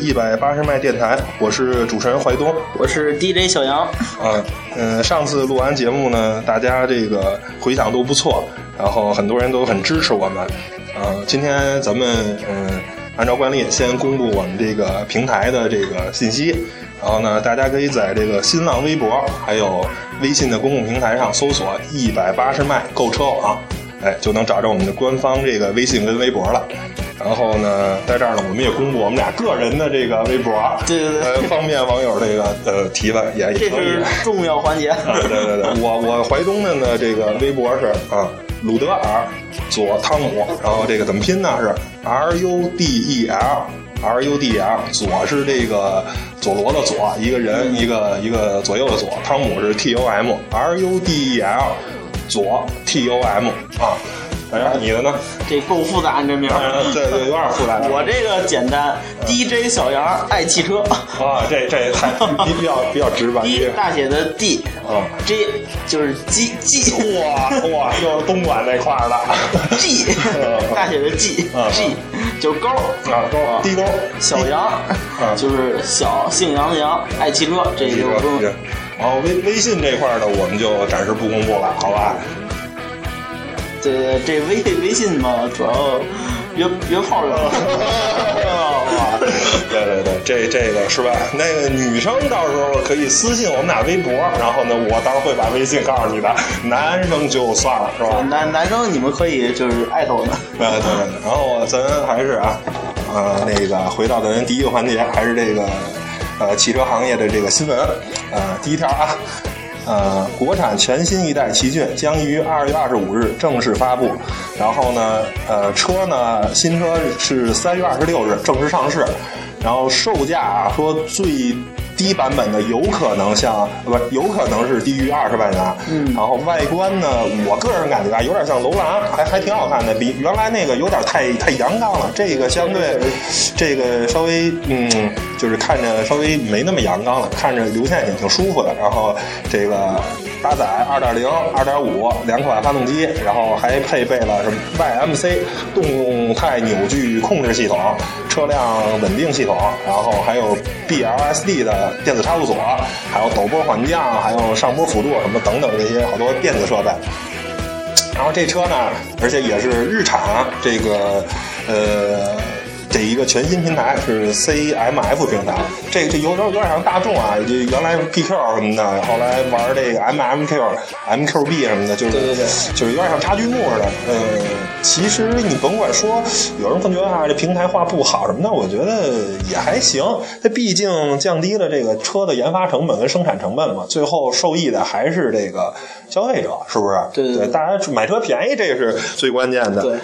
一百八十迈电台，我是主持人怀东，我是 DJ 小杨。啊，嗯，上次录完节目呢，大家这个回响都不错，然后很多人都很支持我们。啊，今天咱们嗯，按照惯例先公布我们这个平台的这个信息，然后呢，大家可以在这个新浪微博还有微信的公共平台上搜索“一百八十迈购车网”，哎，就能找着我们的官方这个微信跟微博了。然后呢，在这儿呢，我们也公布我们俩个人的这个微博，对对对，呃，方便网友这个呃提问也也这可以是。重要环节。对 对对，我我怀东的呢，这个微博是啊，鲁德尔左汤姆，然后这个怎么拼呢？是 R U D E L R U D E L，左是这个佐罗的左，一个人一个一个左右的左，汤姆是 T U M，R U D E L，左 T U M 啊。哎呀，你的呢？这够复杂，你这名儿。对对，有点复杂。我这个简单，DJ 小杨爱汽车。啊，这这太 比比较比较直白。D 大写的 D，啊，J 就是鸡鸡哇哇，又是东莞那块儿的。G 大写的 G 啊 G 就是勾啊，勾低勾小杨啊就是小姓杨的杨，爱汽车，这就不用然后微微信这块呢，我们就暂时不公布了，好吧？这这微微信嘛，主要约约炮用。对对对，这这个是吧？那个女生到时候可以私信我们俩微博，然后呢，我到时候会把微信告诉你的。男生就算了，是吧？男男生你们可以就是艾特我们。对对对，然后咱还是啊，呃，那个回到咱第一个环节，还是这个呃汽车行业的这个新闻。呃，第一条啊，呃，国产全新一代奇骏将于二月二十五日正式发布。然后呢，呃，车呢，新车是三月二十六日正式上市。然后售价啊，说最低版本的有可能像呃不是有可能是低于二十万元。嗯然后外观呢，我个人感觉啊，有点像楼兰，还还挺好看的，比原来那个有点太太阳刚了。这个相对，这个稍微嗯，就是看着稍微没那么阳刚了，看着流线型挺舒服的。然后这个搭载二点零、二点五两款发动机，然后还配备了什么 YMC 动态扭矩控制系统、车辆稳定系统，然后还有 BLSD 的电子差速锁，还有陡坡缓降，还有上坡辅助什么等等这些好多电子设备。然后这车呢，而且也是日产这个呃这一个全新平台是 CMF 平台，这这有点有点像大众啊，就原来 PQ 什么的，后来玩这个 MMQ、MQB 什么的，就是对对对就是有点像插剧目似的。呃，其实你甭管说，有人会觉得啊这平台化不好什么的，我觉得也还行。它毕竟降低了这个车的研发成本跟生产成本嘛，最后受益的还是这个消费者，是不是？对对对大家买车便宜，这是最关键的。对，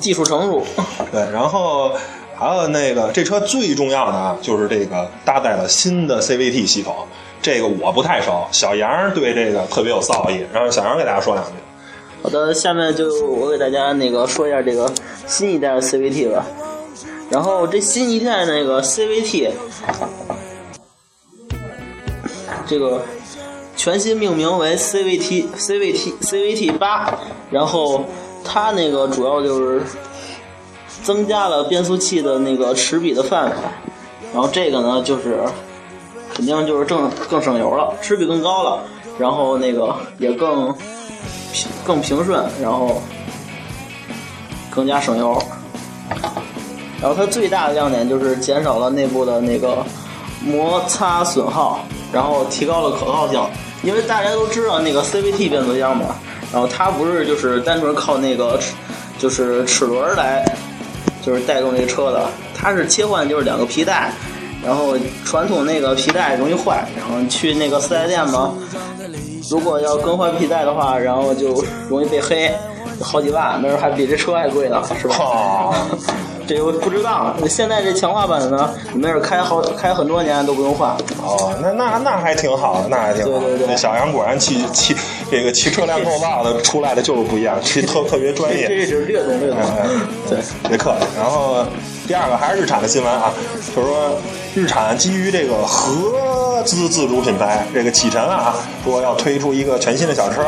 技术成熟。对，然后还有那个这车最重要的啊，就是这个搭载了新的 CVT 系统，这个我不太熟，小杨对这个特别有造诣，然后小杨给大家说两句。好的，下面就我给大家那个说一下这个新一代的 CVT 吧。然后这新一代那个 CVT，这个全新命名为 CVT CVT CVT 八，然后它那个主要就是增加了变速器的那个齿比的范围，然后这个呢就是肯定就是更更省油了，齿比更高了，然后那个也更平更平顺，然后更加省油。然后它最大的亮点就是减少了内部的那个摩擦损耗，然后提高了可靠性。因为大家都知道那个 CVT 变速箱嘛，然后它不是就是单纯靠那个就是齿轮来就是带动这个车的，它是切换就是两个皮带，然后传统那个皮带容易坏，然后去那个四 S 店嘛，如果要更换皮带的话，然后就容易被黑，好几万，那时候还比这车还贵呢，是吧？哦 这个不知道。现在这强化版呢，你没准开好开很多年都不用换。哦，那那那还挺好，那还挺好。对对对这小杨果然汽汽这个骑车量够大的出来的就是不一样，骑特特别专业。这是略懂略懂。对，别客气。然后第二个还是日产的新闻啊，就是说日产基于这个合资自自主品牌，这个启辰啊，说要推出一个全新的小车，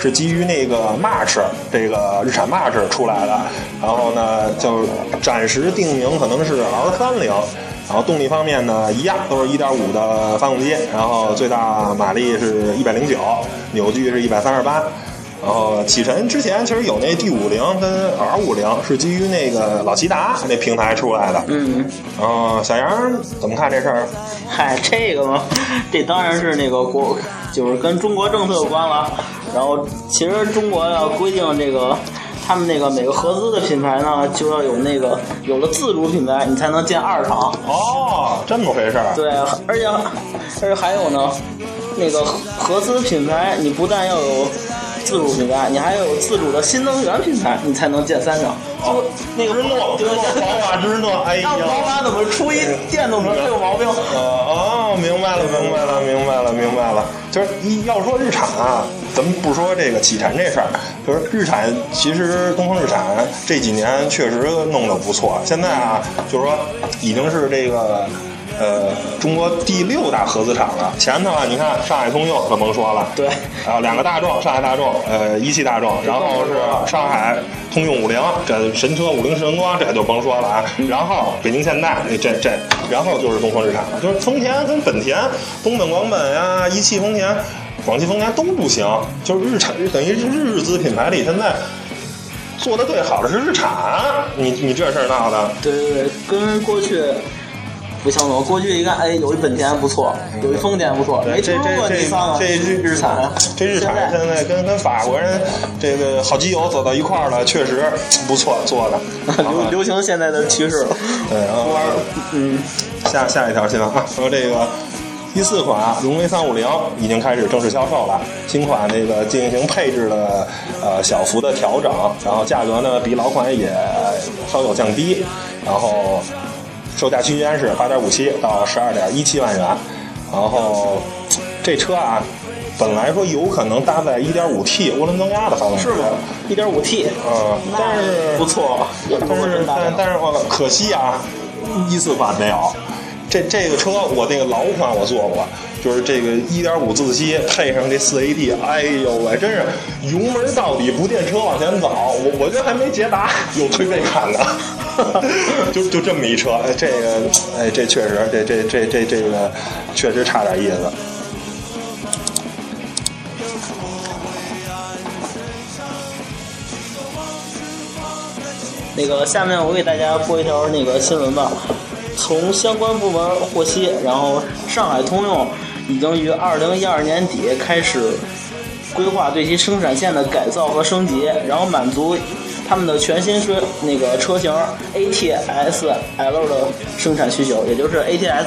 是基于那个 March 这个日产 March 出来的。然后呢，就暂时定名可能是 R 三零。然后动力方面呢，一样都是一点五的发动机，然后最大马力是一百零九，扭矩是一百三十八。然后启辰之前其实有那 D 五零跟 R 五零，是基于那个老骐达那平台出来的。嗯，然后小杨怎么看这事儿？嗨，这个嘛，这当然是那个国，就是跟中国政策有关了。然后其实中国要规定这个，他们那个每个合资的品牌呢，就要有那个有了自主品牌，你才能建二厂。哦，这么回事儿。对，而且而且还有呢，那个合资品牌，你不但要有。自主品牌，你还有自主的新能源品牌，你才能建三厂。就那个芝诺，对宝马之诺，哎呀，宝马怎么出一电动车就有毛病？哦，明白了，明白了，明白了，明白了。就是一要说日产啊，咱们不说这个启辰这事儿，就是日产，其实东风日产这几年确实弄得不错。现在啊，就是说已经是这个。呃，中国第六大合资厂了。前头啊，你看上海通用，可甭说了。对。然后两个大众，上海大众，呃，一汽大众，然后是上海通用五菱，这神车五菱神光，这就甭说了啊。然后北京现代，这这，然后就是东风日产了。就是丰田跟本田，东本广本呀，一汽丰田，广汽丰田都不行。就是日产，等于日资品牌里现在做的最好的是日产。你你这事儿闹的。对对对，跟过去。不相同。过去一看，哎，有一本田不错，有一丰田不错，没听说过第三个。这日日产，这日产现在跟跟法国人这个好基友走到一块儿了，确实不错做的，流流行现在的趋势了。对，然后嗯，下下一条新闻啊，说这个第四款荣威三五零已经开始正式销售了，新款这个进行配置的呃小幅的调整，然后价格呢比老款也稍有降低，然后。售价区间是八点五七到十二点一七万元，然后这车啊，本来说有可能搭载一点五 T 涡轮增压的发动机，是吗？一点五 T，嗯，但是不错，但是但但是可惜啊，一四款没有。这这个车我那个老款我坐过，就是这个一点五自吸配上这四 AT，哎呦喂，真是油门到底不垫车往前走，我我觉得还没捷达有推背感呢。就就这么一车，哎，这个，哎，这确实，这这这这这个确实差点意思。那个，下面我给大家播一条那个新闻吧。从相关部门获悉，然后上海通用已经于二零一二年底开始规划对其生产线的改造和升级，然后满足。他们的全新车那个车型 ATS L 的生产需求，也就是 ATS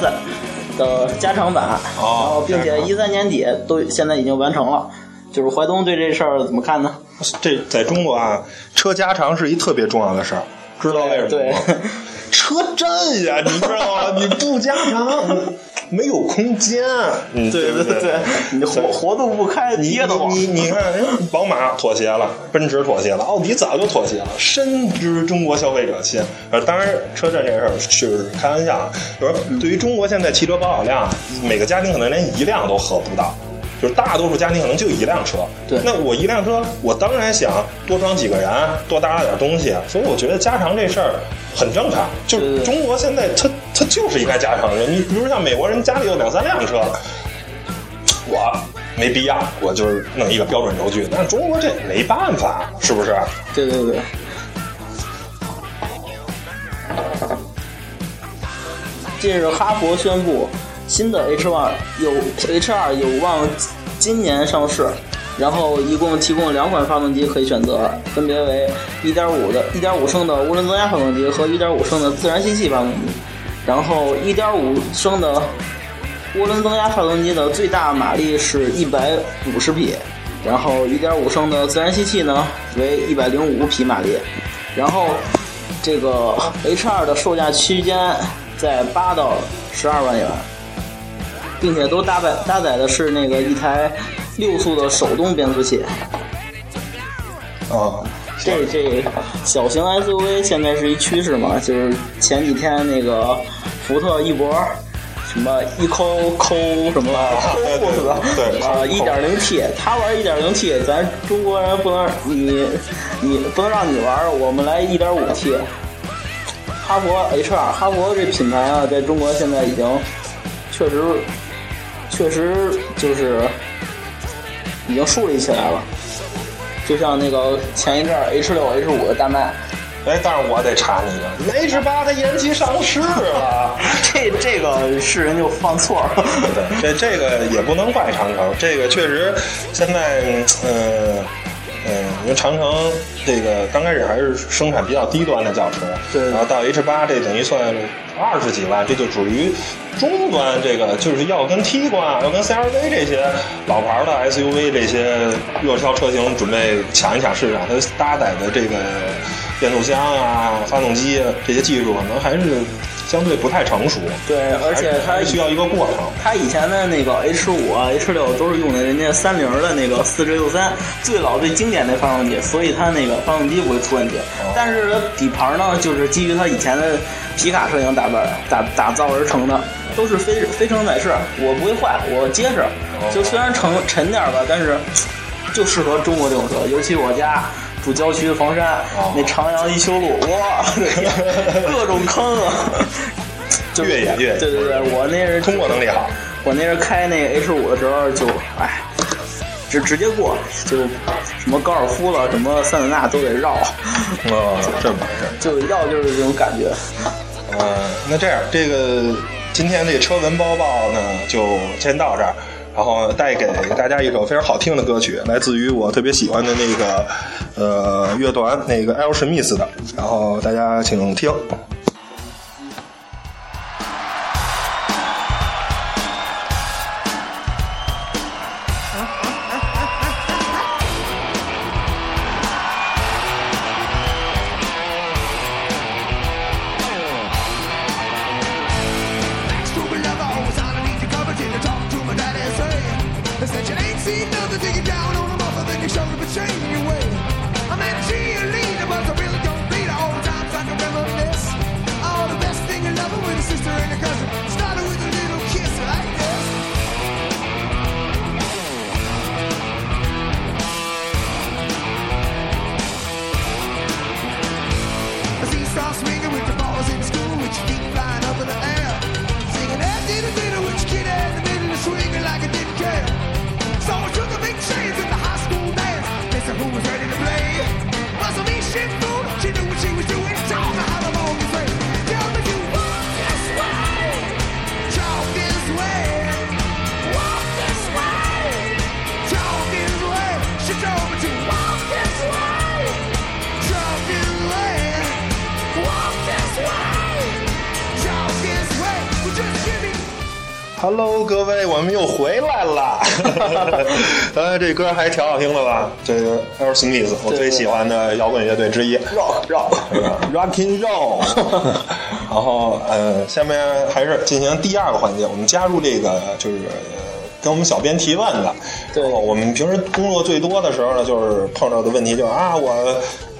的加长版，然后并且一三年底都现在已经完成了。就是淮东对这事儿怎么看呢？这在中国啊，车加长是一特别重要的事儿，知道为什么吗？对，车震呀，你知道吗？你不加长。没有空间，对对对，你活活动不开，你你你看，宝马妥协了，奔驰妥协了，奥迪早就妥协了，深知中国消费者心。呃，当然，车震这事儿是开玩笑，就是对于中国现在汽车保有量，每个家庭可能连一辆都合不到。就是大多数家庭可能就一辆车，对，那我一辆车，我当然想多装几个人，多搭点东西，所以我觉得加长这事儿很正常。就是中国现在它它就是应该加长人，你比如像美国人家里有两三辆车，我没必要，我就是弄一个标准轴距，但中国这没办法，是不是？对对对。近日，哈佛宣布。新的 H 二有 H 二有望今年上市，然后一共提供两款发动机可以选择，分别为1.5的1.5升的涡轮增压发动机和1.5升的自然吸气发动机。然后1.5升的涡轮增压发动机的最大马力是150匹，然后1.5升的自然吸气呢为105匹马力。然后这个 H 二的售价区间在8到12万元。并且都搭载搭载的是那个一台六速的手动变速器。哦，这这小型 SUV 现在是一趋势嘛？就是前几天那个福特翼博什么一抠抠什么对对是吧？对啊，一点零 T，他玩一点零 T，咱中国人不能你你不能让你玩，我们来一点五 T。哈佛 H 二，哈佛这品牌啊，在中国现在已经确实确实就是已经树立起来了。就像那个前一阵儿 H 六 H 五的大卖，哎，但是我得查你一个，H 八它延期上市了。这这个是人就犯错了。对，这这个也不能怪长城，这个确实现在，嗯嗯，因为长城这个刚开始还是生产比较低端的轿车，对然后到 H 八这等于算二十几万，这就属于中端，这个就是要跟 T 冠、要跟 CRV 这些老牌的 SUV 这些热销车型准备抢一抢市场，它搭载的这个变速箱啊、发动机啊这些技术可能还是相对不太成熟，对，而且它需要一个过程。它以前的那个 H 五啊、H 六都是用的人家三菱的那个四 G 六三最老最经典的发动机，所以它那个发动机不会出问题。但是它底盘呢，就是基于它以前的皮卡车型打扮打打造而成的，都是非非承载式，我不会坏，我结实。就虽然沉沉点吧，但是就适合中国这种车，尤其我家。住郊区房山，那长阳一修路，哇，各种坑啊！就越野越野对对对，我那是通过能力好。我那是开那个 H 五的时候就，哎，直直接过，就什么高尔夫了，什么桑塔纳都得绕，哦，这么回事。就要就是这种感觉。嗯、那这样，这个今天这车闻包报呢，就先到这儿。然后带给大家一首非常好听的歌曲，来自于我特别喜欢的那个呃乐团，那个 L. Smith 的。然后大家请听。呃，这歌还挺好听的吧？这个 L. Smith，我最喜欢的摇滚乐队之一。Rock rock，Rocking Roll，然后呃，下面还是进行第二个环节，我们加入这个就是呃跟我们小编提问的。对然后我们平时工作最多的时候呢，就是碰到的问题就是啊，我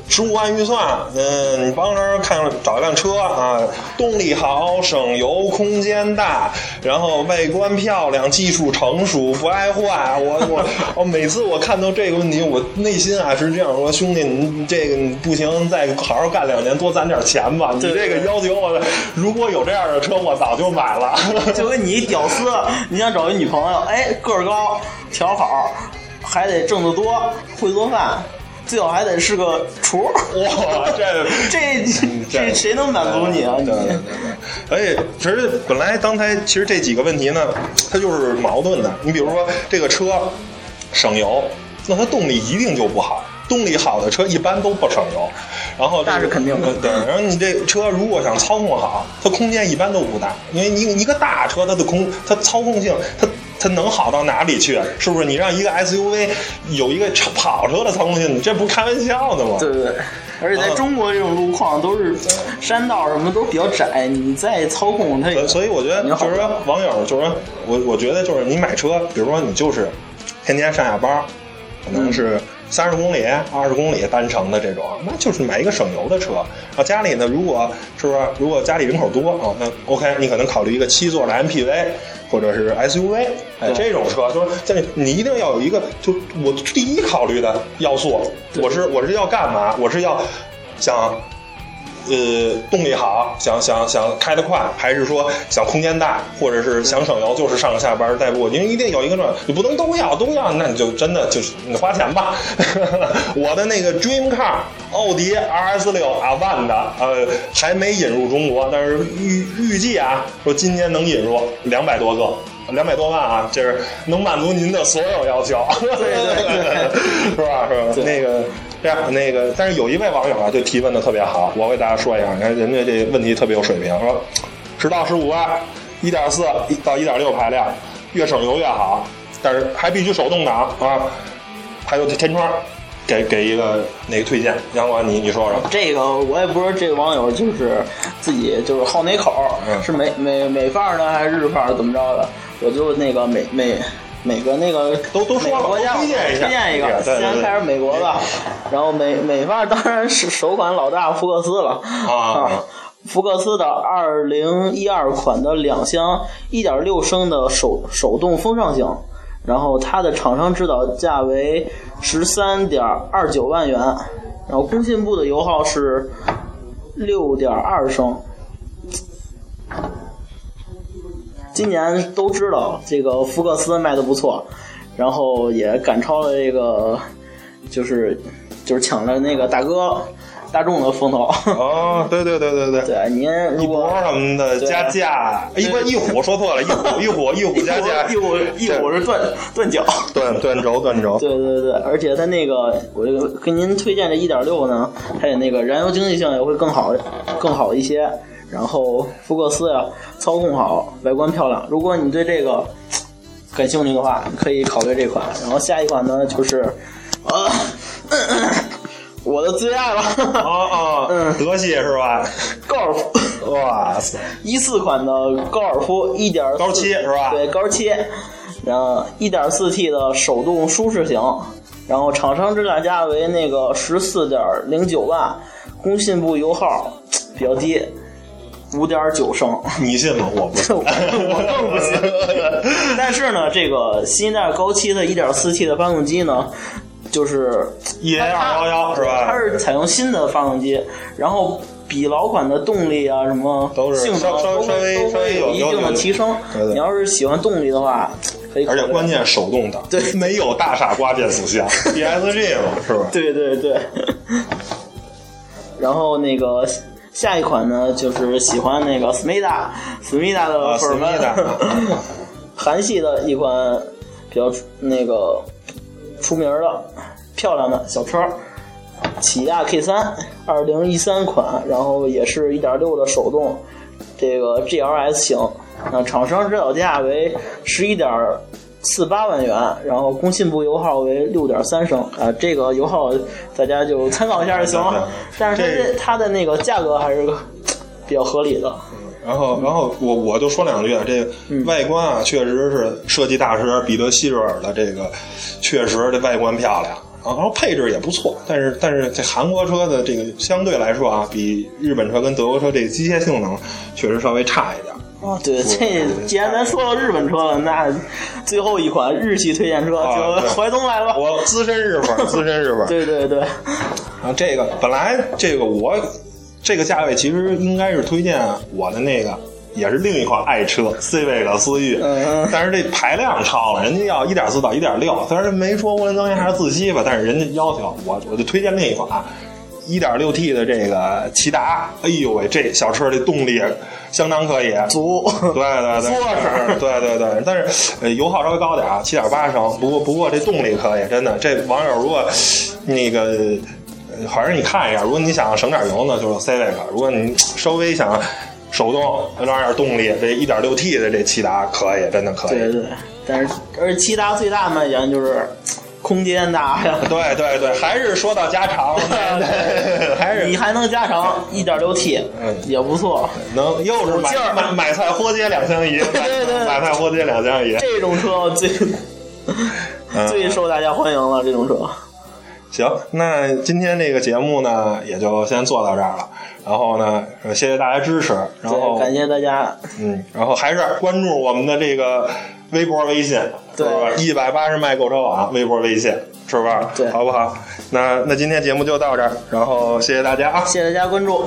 十五万预算，嗯，你帮着看找一辆车啊，动力好，省油，空间大，然后外观漂亮，技术成熟，不爱坏。我我我每次我看到这个问题，我内心啊是这样说：兄弟，你这个你不行，再好好干两年，多攒点钱吧。你这个要求我，如果有这样的车，我早就买了。就跟你一屌丝，你想找一女朋友，哎，个儿高，条好，还得挣得多，会做饭，最好还得是个厨。哇，这这这谁能满足你啊？你对对对对，而且其实本来刚才其实这几个问题呢，它就是矛盾的。你比如说这个车省油，那它动力一定就不好。动力好的车一般都不省油，然后这是肯定的对，然后你这车如果想操控好，它空间一般都不大，因为你一个大车它的空它操控性它。它能好到哪里去？是不是？你让一个 SUV 有一个跑车的操控性，你这不开玩笑的吗？对对对，而且在中国这种路况都是山道什么都比较窄，你再操控它也所以我觉得就是说，网友就是说我我觉得就是你买车，比如说你就是天天上下班，可能是三十公里、二十公里单程的这种，那就是买一个省油的车。啊，家里呢，如果是不是如果家里人口多啊，那 OK，你可能考虑一个七座的 MPV 或者是 SUV，哎，这种车就是在你一定要有一个，就我第一考虑的要素，我是我是要干嘛？我是要想。呃，动力好，想想想开得快，还是说想空间大，或者是想省油，就是上下班代步，您一定有一个这，你不能都要都要，那你就真的就是你花钱吧。我的那个 Dream Car 奥迪 RS 六啊万的，呃，还没引入中国，但是预预计啊，说今年能引入两百多个。两百多万啊，这是能满足您的所有要求，对对对，是吧？是吧？那个这样，那个，但是有一位网友啊，就提问的特别好，我给大家说一下，你看人家这问题特别有水平，说十到十五万，一点四到一点六排量，越省油越好，但是还必须手动挡啊，还有天窗。给给一个哪个推荐，杨管你你说说。这个我也不知道，这个网友就是自己就是好哪口，嗯是美美美范儿呢，还是日范儿怎么着的？我就那个每每每个那个都都说了每个国家推荐一下推荐一个，先开始美国吧，然后美美发当然是首款老大福克斯了。啊。福克斯的二零一二款的两厢一点六升的手手动风尚型，然后它的厂商指导价为十三点二九万元，然后工信部的油耗是六点二升。今年都知道这个福克斯卖的不错，然后也赶超了这个，就是就是抢了那个大哥大众的风头。哦，对对对对对。对，您一博什么的加价，一不一虎说错了，一虎 一虎一虎加价，一虎一虎是断断脚。断断轴断轴，对对对，而且它那个，我这个给您推荐这一点六呢，它也那个燃油经济性也会更好，更好一些。然后福克斯呀，操控好，外观漂亮。如果你对这个感兴趣的话，可以考虑这款。然后下一款呢，就是呃，我的最爱了，哦哦，德系是吧？高尔夫。哇塞，一四款的高尔夫一点高七是吧对，高七，然后一点四 T 的手动舒适型，然后厂商指导价为那个十四点零九万，工信部油耗比较低，五点九升。你信吗？我不信，我 我更不信。但是呢，这个新一代高七的 1.4T 的发动机呢，就是 EA 二幺幺是吧？它是采用新的发动机，然后比老款的动力啊什么都是性能稍微会都稍微有一定的提升。你要是喜欢动力的话，可以。而且关键手动挡，对没有大傻瓜变速箱，PSG 嘛，是吧？对对对。然后那个下一款呢，就是喜欢那个 Smida Smida 的啊粉儿们，Smida 韩系的一款比较那个出名的漂亮的小车，起亚 K 三，二零一三款，然后也是一点六的手动，这个 GLS 型，那厂商指导价为十一点四八万元，然后工信部油耗为六点三升啊，这个油耗大家就参考一下就行了。但是它这这它的那个价格还是比较合理的。然后，然后我我就说两句啊，这个外观啊，确实是设计大师彼得希瑞尔的这个，确实这外观漂亮，然后配置也不错，但是但是这韩国车的这个相对来说啊，比日本车跟德国车这个机械性能确实稍微差一点。哦，对，这既然咱说到日本车了，那最后一款日系推荐车啊就对淮东来了。我资深日粉，资深日粉。对对对，啊，这个本来这个我这个价位其实应该是推荐我的那个，也是另一款爱车 Civic 思域，嗯但是这排量超了，人家要一点四到一点六，虽然没说涡轮增压还是自吸吧，但是人家要求我我就推荐另一款。一点六 T 的这个骐达，哎呦喂，这小车的动力相当可以，足。对对对，对 对对，但是呃油耗稍微高点啊，七点八升。不过不过这动力可以，真的。这网友如果那个，呃反正你看一下，如果你想省点油呢，就是 Civic；如果你稍微想手动有点动力，这一点六 T 的这骐达可以，真的可以。对对，但是而且骐达最大卖点就是空间大呀。对对对，还是说到加长，对 还是你还能加长一点六 T，嗯也不错。能又是买买买菜活街两相宜，对对对买菜活街两相宜。这种车最嗯最受大家欢迎了，这种车。行，那今天这个节目呢，也就先做到这儿了。然后呢，呃谢谢大家支持。然后，感谢大家。嗯，然后还是关注我们的这个微博、微信，是对吧？一百八十迈购车网微博、微信，是吧？对好不好？那那今天节目就到这儿，然后谢谢大家啊！谢谢大家关注。